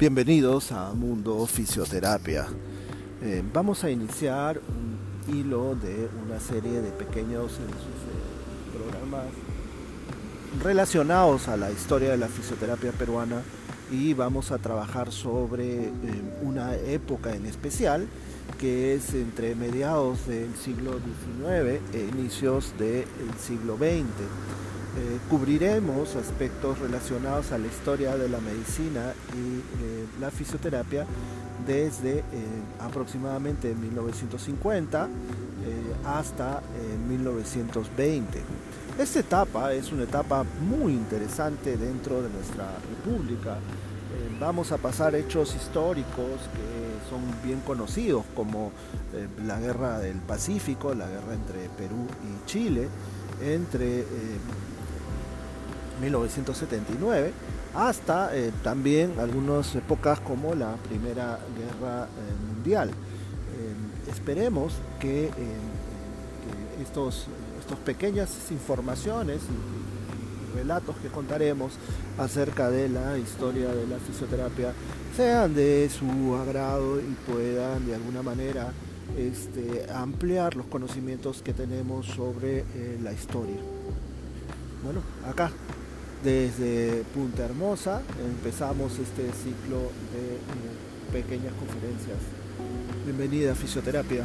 Bienvenidos a Mundo Fisioterapia. Eh, vamos a iniciar un hilo de una serie de pequeños eh, programas relacionados a la historia de la fisioterapia peruana y vamos a trabajar sobre eh, una época en especial que es entre mediados del siglo XIX e inicios del siglo XX. Eh, cubriremos aspectos relacionados a la historia de la medicina y eh, la fisioterapia desde aproximadamente 1950 hasta 1920. Esta etapa es una etapa muy interesante dentro de nuestra república. Eh, vamos a pasar hechos históricos que son bien conocidos como eh, la guerra del Pacífico, la guerra entre Perú y Chile, entre 1979 eh, hasta también algunas épocas como la Primera Guerra Mundial. esperemos que estos pequeñas informaciones y, relatos que contaremos acerca de la historia de la fisioterapia sean de su agrado y puedan de alguna manera este, ampliar los conocimientos que tenemos sobre eh, la historia. Bueno, acá desde Punta Hermosa empezamos este ciclo de eh, pequeñas conferencias. Bienvenida a Fisioterapia.